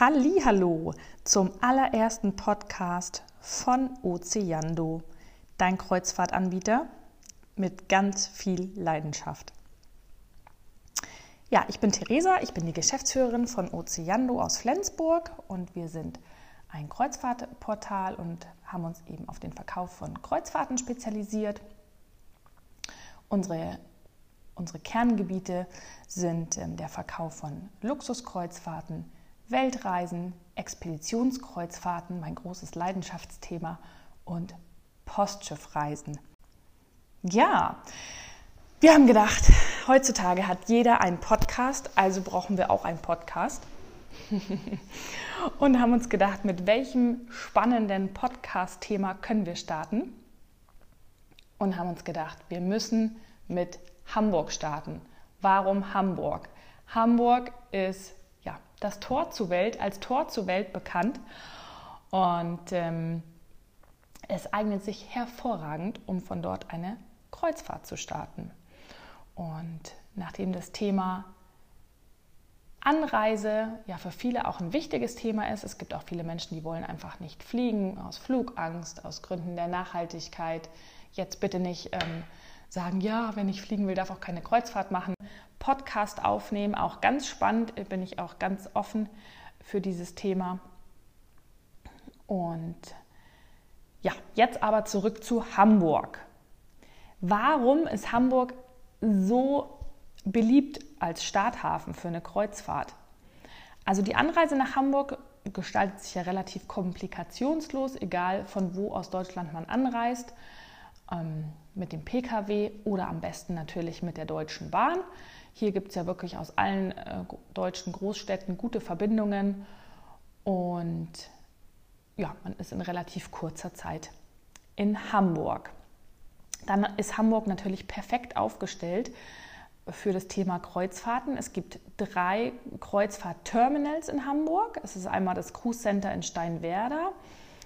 Hallo zum allerersten Podcast von Ozeando, dein Kreuzfahrtanbieter mit ganz viel Leidenschaft. Ja, ich bin Theresa, ich bin die Geschäftsführerin von Ozeando aus Flensburg und wir sind ein Kreuzfahrtportal und haben uns eben auf den Verkauf von Kreuzfahrten spezialisiert. Unsere, unsere Kerngebiete sind ähm, der Verkauf von Luxuskreuzfahrten, Weltreisen, Expeditionskreuzfahrten, mein großes Leidenschaftsthema und Postschiffreisen. Ja, wir haben gedacht, heutzutage hat jeder einen Podcast, also brauchen wir auch einen Podcast. und haben uns gedacht, mit welchem spannenden Podcast-Thema können wir starten? Und haben uns gedacht, wir müssen mit Hamburg starten. Warum Hamburg? Hamburg ist das Tor zur Welt, als Tor zur Welt bekannt. Und ähm, es eignet sich hervorragend, um von dort eine Kreuzfahrt zu starten. Und nachdem das Thema Anreise ja für viele auch ein wichtiges Thema ist, es gibt auch viele Menschen, die wollen einfach nicht fliegen, aus Flugangst, aus Gründen der Nachhaltigkeit. Jetzt bitte nicht ähm, sagen, ja, wenn ich fliegen will, darf auch keine Kreuzfahrt machen. Podcast aufnehmen. Auch ganz spannend, äh, bin ich auch ganz offen für dieses Thema. Und ja, jetzt aber zurück zu Hamburg. Warum ist Hamburg so beliebt als Starthafen für eine Kreuzfahrt? Also die Anreise nach Hamburg gestaltet sich ja relativ komplikationslos, egal von wo aus Deutschland man anreist. Ähm, mit dem Pkw oder am besten natürlich mit der Deutschen Bahn. Hier gibt es ja wirklich aus allen äh, deutschen Großstädten gute Verbindungen und ja, man ist in relativ kurzer Zeit in Hamburg. Dann ist Hamburg natürlich perfekt aufgestellt für das Thema Kreuzfahrten. Es gibt drei Kreuzfahrtterminals in Hamburg. Es ist einmal das Cruise Center in Steinwerder,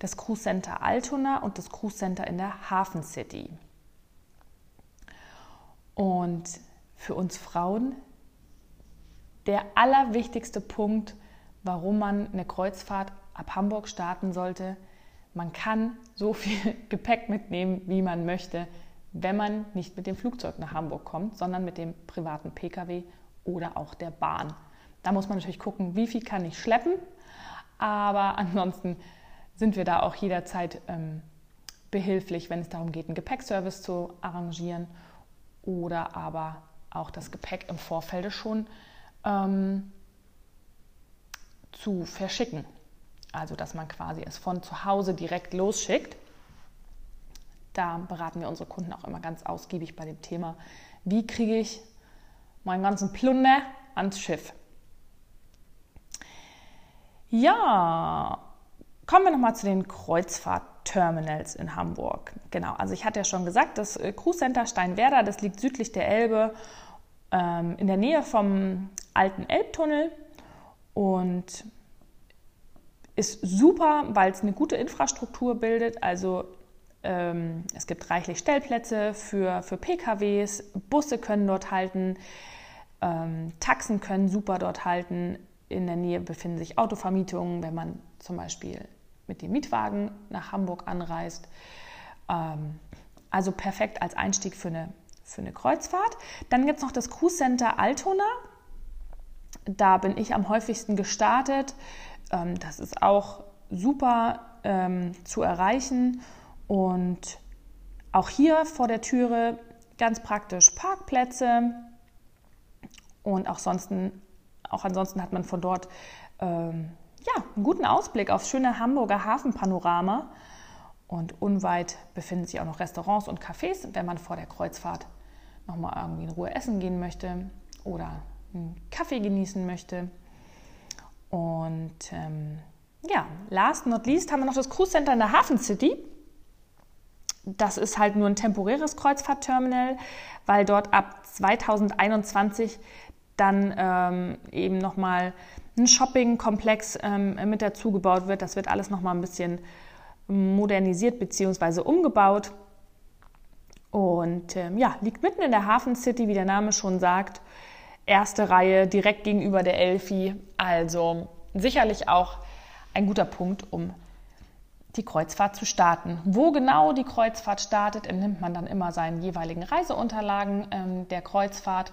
das Cruise Center Altona und das Cruise Center in der Hafen City. Und für uns Frauen der allerwichtigste Punkt, warum man eine Kreuzfahrt ab Hamburg starten sollte. Man kann so viel Gepäck mitnehmen, wie man möchte, wenn man nicht mit dem Flugzeug nach Hamburg kommt, sondern mit dem privaten Pkw oder auch der Bahn. Da muss man natürlich gucken, wie viel kann ich schleppen, aber ansonsten sind wir da auch jederzeit ähm, behilflich, wenn es darum geht, einen Gepäckservice zu arrangieren oder aber auch das Gepäck im Vorfeld schon ähm, zu verschicken. Also, dass man quasi es von zu Hause direkt losschickt. Da beraten wir unsere Kunden auch immer ganz ausgiebig bei dem Thema, wie kriege ich meinen ganzen Plunder ans Schiff. Ja, kommen wir nochmal zu den Kreuzfahrtterminals in Hamburg. Genau, also ich hatte ja schon gesagt, das äh, Cruise Center Steinwerder, das liegt südlich der Elbe ähm, in der Nähe vom alten Elbtunnel und ist super, weil es eine gute Infrastruktur bildet. Also ähm, es gibt reichlich Stellplätze für, für PKWs, Busse können dort halten, ähm, Taxen können super dort halten. In der Nähe befinden sich Autovermietungen, wenn man zum Beispiel mit dem Mietwagen nach Hamburg anreist. Ähm, also perfekt als Einstieg für eine für eine Kreuzfahrt. Dann gibt es noch das Cruise Center Altona. Da bin ich am häufigsten gestartet. Ähm, das ist auch super ähm, zu erreichen. Und auch hier vor der Türe ganz praktisch Parkplätze. Und auch, sonsten, auch ansonsten hat man von dort ähm, ja, einen guten Ausblick aufs schöne Hamburger Hafenpanorama. Und unweit befinden sich auch noch Restaurants und Cafés, wenn man vor der Kreuzfahrt nochmal irgendwie in Ruhe essen gehen möchte oder einen Kaffee genießen möchte. Und ähm, ja, last not least haben wir noch das Cruise Center in der Hafen City. Das ist halt nur ein temporäres Kreuzfahrtterminal, weil dort ab 2021 dann ähm, eben nochmal ein Shoppingkomplex ähm, mit dazu gebaut wird. Das wird alles nochmal ein bisschen modernisiert bzw. umgebaut. Und ähm, ja, liegt mitten in der Hafen City, wie der Name schon sagt. Erste Reihe direkt gegenüber der Elfi. Also sicherlich auch ein guter Punkt, um die Kreuzfahrt zu starten. Wo genau die Kreuzfahrt startet, entnimmt man dann immer seinen jeweiligen Reiseunterlagen ähm, der Kreuzfahrt.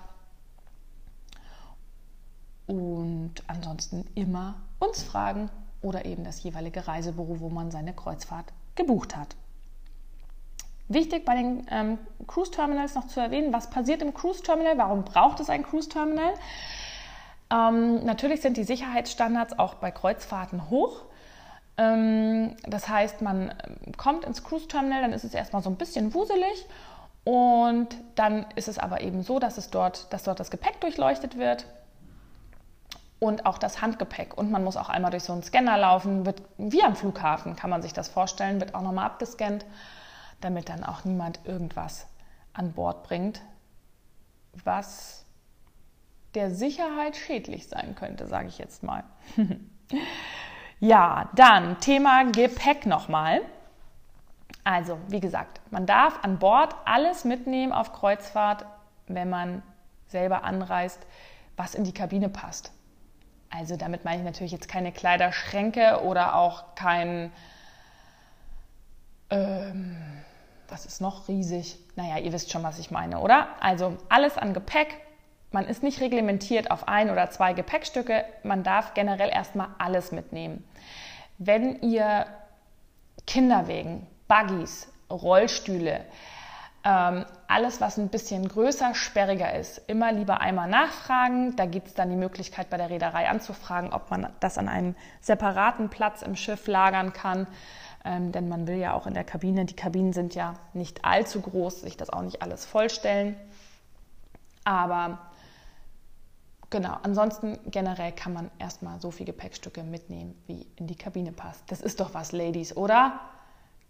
Und ansonsten immer uns fragen oder eben das jeweilige Reisebüro, wo man seine Kreuzfahrt gebucht hat. Wichtig bei den ähm, Cruise Terminals noch zu erwähnen, was passiert im Cruise Terminal, warum braucht es ein Cruise Terminal? Ähm, natürlich sind die Sicherheitsstandards auch bei Kreuzfahrten hoch. Ähm, das heißt, man ähm, kommt ins Cruise Terminal, dann ist es erstmal so ein bisschen wuselig und dann ist es aber eben so, dass, es dort, dass dort das Gepäck durchleuchtet wird und auch das Handgepäck. Und man muss auch einmal durch so einen Scanner laufen, wird wie am Flughafen, kann man sich das vorstellen, wird auch nochmal abgescannt, damit dann auch niemand irgendwas an Bord bringt, was der Sicherheit schädlich sein könnte, sage ich jetzt mal. ja, dann Thema Gepäck nochmal. Also, wie gesagt, man darf an Bord alles mitnehmen auf Kreuzfahrt, wenn man selber anreist, was in die Kabine passt. Also damit meine ich natürlich jetzt keine Kleiderschränke oder auch kein, ähm, was ist noch riesig? Naja, ihr wisst schon, was ich meine, oder? Also alles an Gepäck. Man ist nicht reglementiert auf ein oder zwei Gepäckstücke. Man darf generell erstmal alles mitnehmen. Wenn ihr Kinderwegen, Buggies, Rollstühle, ähm, alles, was ein bisschen größer, sperriger ist, immer lieber einmal nachfragen. Da gibt es dann die Möglichkeit bei der Reederei anzufragen, ob man das an einem separaten Platz im Schiff lagern kann. Ähm, denn man will ja auch in der Kabine, die Kabinen sind ja nicht allzu groß, sich das auch nicht alles vollstellen. Aber genau, ansonsten generell kann man erstmal so viele Gepäckstücke mitnehmen, wie in die Kabine passt. Das ist doch was, Ladies, oder?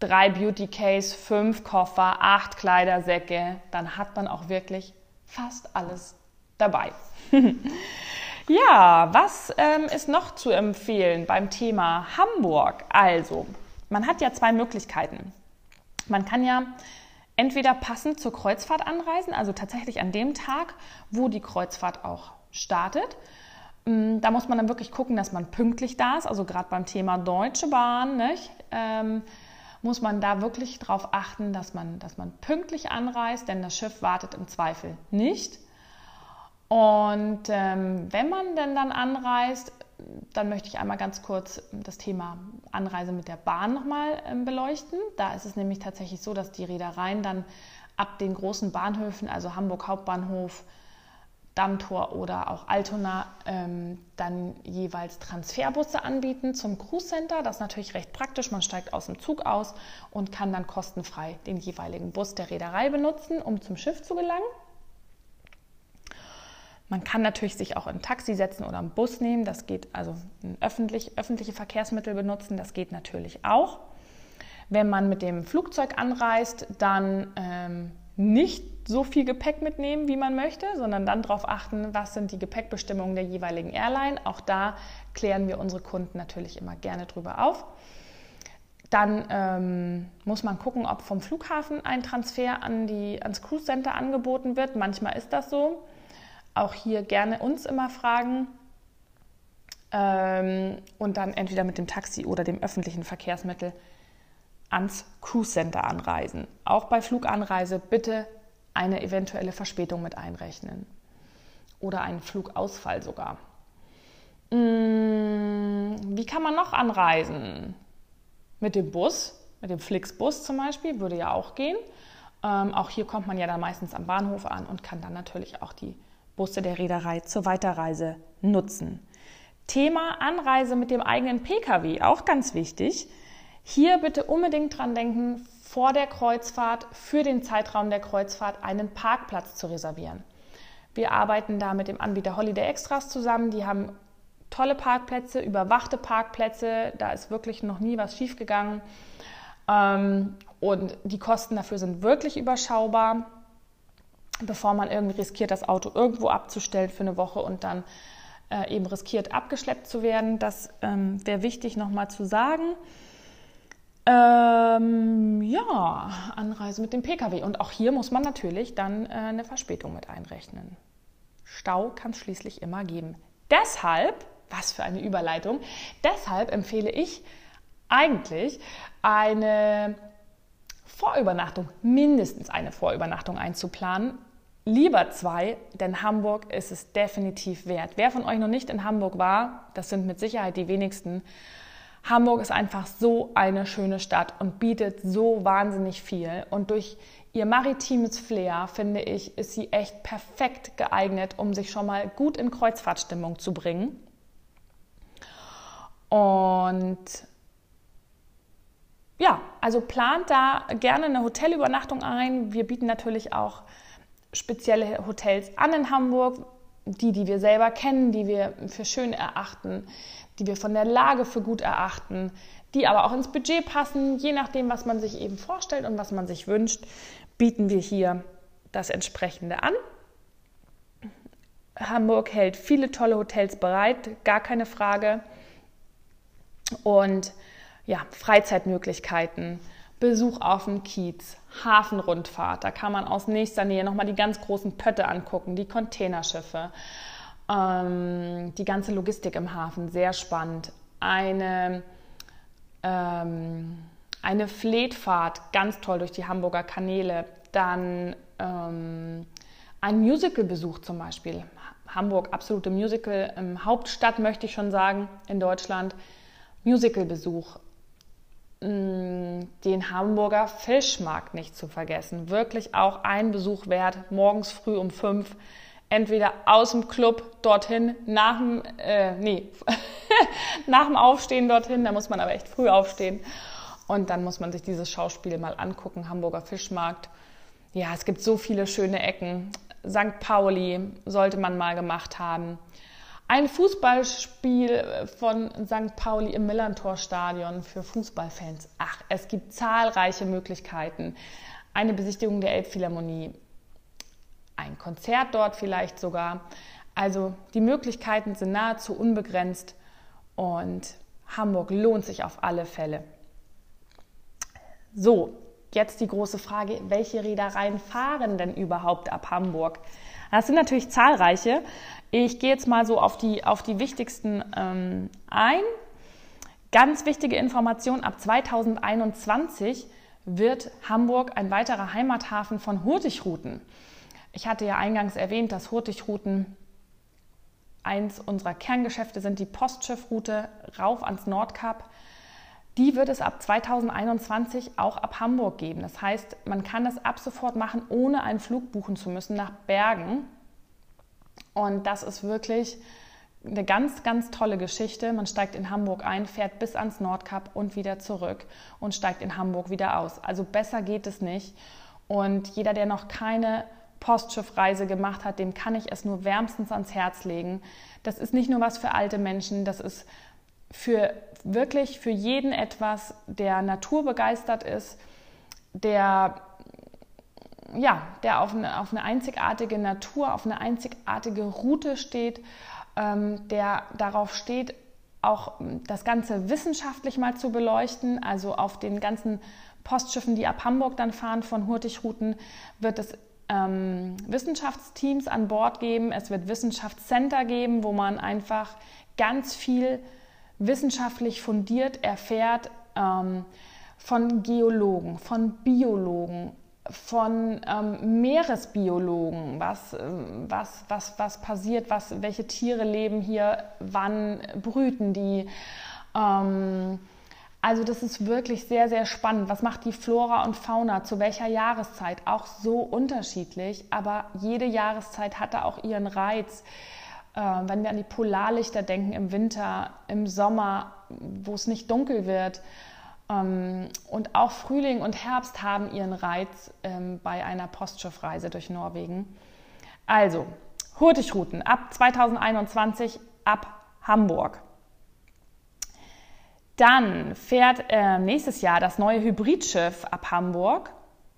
Drei Beauty Case, fünf Koffer, acht Kleidersäcke, dann hat man auch wirklich fast alles dabei. ja, was ähm, ist noch zu empfehlen beim Thema Hamburg? Also, man hat ja zwei Möglichkeiten. Man kann ja entweder passend zur Kreuzfahrt anreisen, also tatsächlich an dem Tag, wo die Kreuzfahrt auch startet. Mm, da muss man dann wirklich gucken, dass man pünktlich da ist, also gerade beim Thema Deutsche Bahn. Nicht? Ähm, muss man da wirklich darauf achten, dass man, dass man pünktlich anreist, denn das Schiff wartet im Zweifel nicht. Und ähm, wenn man denn dann anreist, dann möchte ich einmal ganz kurz das Thema Anreise mit der Bahn nochmal ähm, beleuchten. Da ist es nämlich tatsächlich so, dass die Reedereien dann ab den großen Bahnhöfen, also Hamburg Hauptbahnhof, Dammtor oder auch Altona ähm, dann jeweils Transferbusse anbieten zum Cruise Center. Das ist natürlich recht praktisch. Man steigt aus dem Zug aus und kann dann kostenfrei den jeweiligen Bus der Reederei benutzen, um zum Schiff zu gelangen. Man kann natürlich sich auch ein Taxi setzen oder einen Bus nehmen. Das geht also öffentlich, öffentliche Verkehrsmittel benutzen. Das geht natürlich auch. Wenn man mit dem Flugzeug anreist, dann ähm, nicht so viel Gepäck mitnehmen, wie man möchte, sondern dann darauf achten, was sind die Gepäckbestimmungen der jeweiligen Airline. Auch da klären wir unsere Kunden natürlich immer gerne drüber auf. Dann ähm, muss man gucken, ob vom Flughafen ein Transfer an die, ans Cruise Center angeboten wird. Manchmal ist das so. Auch hier gerne uns immer fragen. Ähm, und dann entweder mit dem Taxi oder dem öffentlichen Verkehrsmittel ans Cruise Center anreisen. Auch bei Fluganreise bitte eine eventuelle Verspätung mit einrechnen oder einen Flugausfall sogar. Hm, wie kann man noch anreisen? Mit dem Bus, mit dem Flixbus zum Beispiel, würde ja auch gehen. Ähm, auch hier kommt man ja dann meistens am Bahnhof an und kann dann natürlich auch die Busse der Reederei zur Weiterreise nutzen. Thema Anreise mit dem eigenen Pkw, auch ganz wichtig. Hier bitte unbedingt dran denken, vor der Kreuzfahrt für den Zeitraum der Kreuzfahrt einen Parkplatz zu reservieren. Wir arbeiten da mit dem Anbieter Holiday Extras zusammen. Die haben tolle Parkplätze, überwachte Parkplätze. Da ist wirklich noch nie was schiefgegangen. Ähm, und die Kosten dafür sind wirklich überschaubar, bevor man irgendwie riskiert, das Auto irgendwo abzustellen für eine Woche und dann äh, eben riskiert, abgeschleppt zu werden. Das ähm, wäre wichtig nochmal zu sagen. Ähm, ja, Anreise mit dem Pkw. Und auch hier muss man natürlich dann äh, eine Verspätung mit einrechnen. Stau kann es schließlich immer geben. Deshalb Was für eine Überleitung. Deshalb empfehle ich eigentlich eine Vorübernachtung, mindestens eine Vorübernachtung einzuplanen. Lieber zwei, denn Hamburg ist es definitiv wert. Wer von euch noch nicht in Hamburg war, das sind mit Sicherheit die wenigsten. Hamburg ist einfach so eine schöne Stadt und bietet so wahnsinnig viel. Und durch ihr maritimes Flair, finde ich, ist sie echt perfekt geeignet, um sich schon mal gut in Kreuzfahrtstimmung zu bringen. Und ja, also plant da gerne eine Hotelübernachtung ein. Wir bieten natürlich auch spezielle Hotels an in Hamburg, die, die wir selber kennen, die wir für schön erachten, die wir von der Lage für gut erachten, die aber auch ins Budget passen, je nachdem, was man sich eben vorstellt und was man sich wünscht, bieten wir hier das entsprechende an. Hamburg hält viele tolle Hotels bereit, gar keine Frage. Und ja, Freizeitmöglichkeiten, Besuch auf dem Kiez, Hafenrundfahrt. Da kann man aus nächster Nähe nochmal die ganz großen Pötte angucken, die Containerschiffe, ähm, die ganze Logistik im Hafen, sehr spannend. Eine, ähm, eine Fleetfahrt, ganz toll durch die Hamburger Kanäle. Dann ähm, ein Musicalbesuch zum Beispiel. Hamburg, absolute Musical, Hauptstadt möchte ich schon sagen, in Deutschland. Musicalbesuch, Mm, den Hamburger Fischmarkt nicht zu vergessen. Wirklich auch ein Besuch wert, morgens früh um fünf. Entweder aus dem Club dorthin, nach dem, äh, nee, nach dem Aufstehen dorthin, da muss man aber echt früh aufstehen. Und dann muss man sich dieses Schauspiel mal angucken, Hamburger Fischmarkt. Ja, es gibt so viele schöne Ecken. St. Pauli sollte man mal gemacht haben. Ein Fußballspiel von St. Pauli im Millantor-Stadion für Fußballfans. Ach, es gibt zahlreiche Möglichkeiten. Eine Besichtigung der Elbphilharmonie, ein Konzert dort vielleicht sogar. Also die Möglichkeiten sind nahezu unbegrenzt und Hamburg lohnt sich auf alle Fälle. So, jetzt die große Frage, welche Reedereien fahren denn überhaupt ab Hamburg? Das sind natürlich zahlreiche. Ich gehe jetzt mal so auf die, auf die wichtigsten ähm, ein. Ganz wichtige Information, ab 2021 wird Hamburg ein weiterer Heimathafen von Hurtigruten. Ich hatte ja eingangs erwähnt, dass Hurtigruten eins unserer Kerngeschäfte sind, die Postschiffroute rauf ans Nordkap. Die wird es ab 2021 auch ab Hamburg geben. Das heißt, man kann das ab sofort machen, ohne einen Flug buchen zu müssen nach Bergen. Und das ist wirklich eine ganz, ganz tolle Geschichte. Man steigt in Hamburg ein, fährt bis ans Nordkap und wieder zurück und steigt in Hamburg wieder aus. Also besser geht es nicht. Und jeder, der noch keine Postschiffreise gemacht hat, dem kann ich es nur wärmstens ans Herz legen. Das ist nicht nur was für alte Menschen, das ist für wirklich für jeden etwas, der naturbegeistert ist, der ja, der auf eine, auf eine einzigartige Natur, auf eine einzigartige Route steht, ähm, der darauf steht, auch das Ganze wissenschaftlich mal zu beleuchten. Also auf den ganzen Postschiffen, die ab Hamburg dann fahren von Hurtigruten, wird es ähm, Wissenschaftsteams an Bord geben. Es wird Wissenschaftscenter geben, wo man einfach ganz viel wissenschaftlich fundiert erfährt ähm, von Geologen, von Biologen, von ähm, Meeresbiologen, was, ähm, was, was, was passiert, was, welche Tiere leben hier, wann brüten die. Ähm, also das ist wirklich sehr, sehr spannend. Was macht die Flora und Fauna zu welcher Jahreszeit? Auch so unterschiedlich, aber jede Jahreszeit hat da auch ihren Reiz. Äh, wenn wir an die Polarlichter denken im Winter, im Sommer, wo es nicht dunkel wird, ähm, und auch Frühling und Herbst haben ihren Reiz ähm, bei einer Postschiffreise durch Norwegen. Also, Hurtigruten ab 2021 ab Hamburg. Dann fährt äh, nächstes Jahr das neue Hybridschiff ab Hamburg.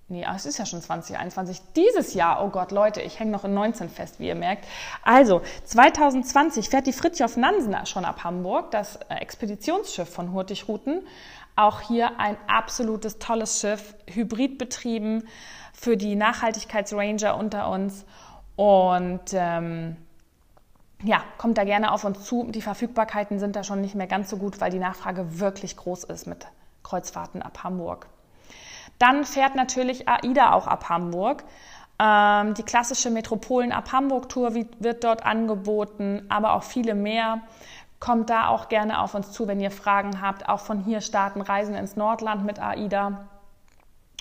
Nee, es ist ja schon 2021. Dieses Jahr, oh Gott, Leute, ich hänge noch in 19 fest, wie ihr merkt. Also, 2020 fährt die Fritjof Nansen schon ab Hamburg, das äh, Expeditionsschiff von Hurtigruten. Auch hier ein absolutes tolles Schiff, hybrid betrieben für die Nachhaltigkeitsranger unter uns. Und ähm, ja, kommt da gerne auf uns zu. Die Verfügbarkeiten sind da schon nicht mehr ganz so gut, weil die Nachfrage wirklich groß ist mit Kreuzfahrten ab Hamburg. Dann fährt natürlich AIDA auch ab Hamburg. Ähm, die klassische Metropolen ab Hamburg-Tour wird dort angeboten, aber auch viele mehr. Kommt da auch gerne auf uns zu, wenn ihr Fragen habt. Auch von hier starten Reisen ins Nordland mit AIDA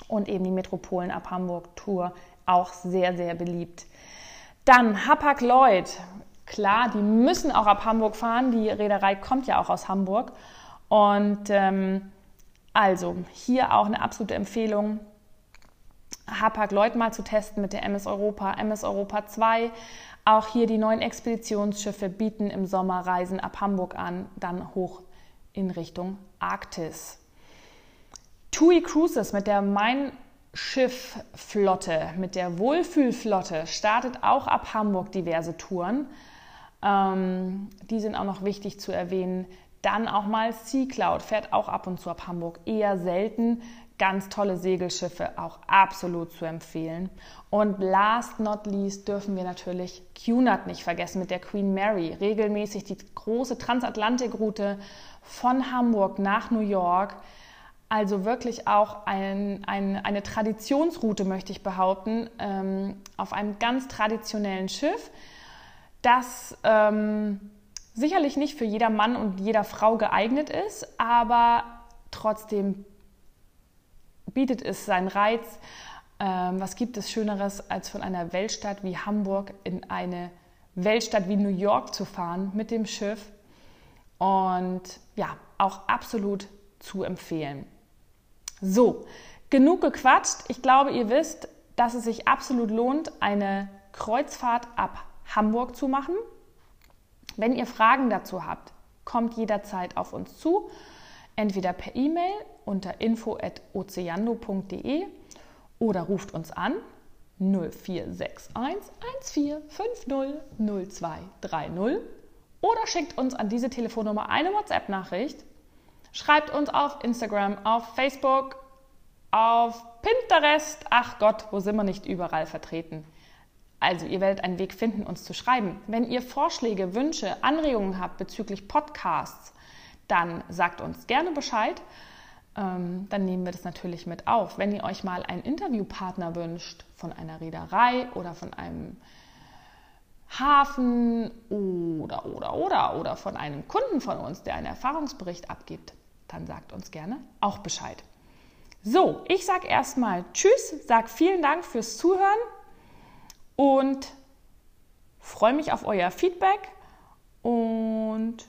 und eben die Metropolen ab Hamburg-Tour auch sehr, sehr beliebt. Dann Hapag-Lloyd. Klar, die müssen auch ab Hamburg fahren. Die Reederei kommt ja auch aus Hamburg. Und ähm, also hier auch eine absolute Empfehlung. Hapag-Lloyd mal zu testen mit der MS Europa, MS Europa 2. Auch hier die neuen Expeditionsschiffe bieten im Sommer Reisen ab Hamburg an, dann hoch in Richtung Arktis. TUI Cruises mit der Mein Schiffflotte, mit der Wohlfühlflotte startet auch ab Hamburg diverse Touren. Ähm, die sind auch noch wichtig zu erwähnen. Dann auch mal Sea Cloud fährt auch ab und zu ab Hamburg. Eher selten, Ganz tolle Segelschiffe, auch absolut zu empfehlen. Und last not least dürfen wir natürlich Cunard nicht vergessen mit der Queen Mary. Regelmäßig die große Transatlantikroute von Hamburg nach New York. Also wirklich auch ein, ein, eine Traditionsroute, möchte ich behaupten, ähm, auf einem ganz traditionellen Schiff, das ähm, sicherlich nicht für jeder Mann und jeder Frau geeignet ist, aber trotzdem bietet es seinen Reiz. Ähm, was gibt es Schöneres, als von einer Weltstadt wie Hamburg in eine Weltstadt wie New York zu fahren mit dem Schiff? Und ja, auch absolut zu empfehlen. So, genug gequatscht. Ich glaube, ihr wisst, dass es sich absolut lohnt, eine Kreuzfahrt ab Hamburg zu machen. Wenn ihr Fragen dazu habt, kommt jederzeit auf uns zu, entweder per E-Mail unter info.oceando.de oder ruft uns an 0461 1450 0230 oder schickt uns an diese Telefonnummer eine WhatsApp-Nachricht. Schreibt uns auf Instagram, auf Facebook, auf Pinterest. Ach Gott, wo sind wir nicht überall vertreten? Also, ihr werdet einen Weg finden, uns zu schreiben. Wenn ihr Vorschläge, Wünsche, Anregungen habt bezüglich Podcasts, dann sagt uns gerne Bescheid ähm, dann nehmen wir das natürlich mit auf. Wenn ihr euch mal einen Interviewpartner wünscht von einer Reederei oder von einem Hafen oder, oder, oder, oder von einem Kunden von uns, der einen Erfahrungsbericht abgibt, dann sagt uns gerne auch Bescheid. So, ich sage erstmal Tschüss, sage vielen Dank fürs Zuhören und freue mich auf euer Feedback und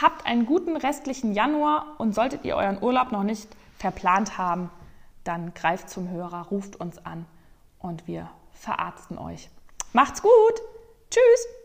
Habt einen guten restlichen Januar und solltet ihr euren Urlaub noch nicht verplant haben, dann greift zum Hörer, ruft uns an und wir verarzten euch. Macht's gut. Tschüss.